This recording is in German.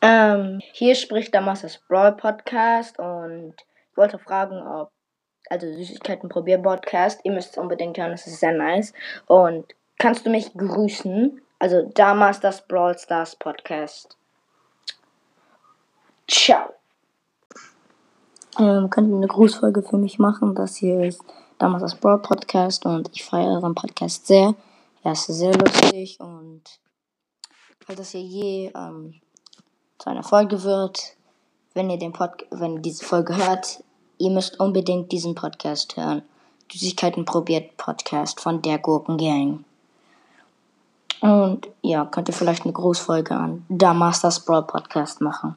Ähm, hier spricht der Masters Brawl Podcast und ich wollte fragen, ob, also Süßigkeiten Probier Podcast, ihr müsst es unbedingt hören, das ist sehr nice. Und kannst du mich grüßen? Also da Masters Brawl Stars Podcast. Ciao. Ähm, könnt ihr eine Grußfolge für mich machen? Das hier ist damals das Brawl Podcast und ich feiere euren Podcast sehr. Er ist sehr lustig und falls das hier je ähm, zu einer Folge wird, wenn ihr den Pod wenn ihr diese Folge hört, ihr müsst unbedingt diesen Podcast hören. Süßigkeiten probiert Podcast von der Gurkengang. Und ja, könnt ihr vielleicht eine Grußfolge an der Masters Brawl Podcast machen.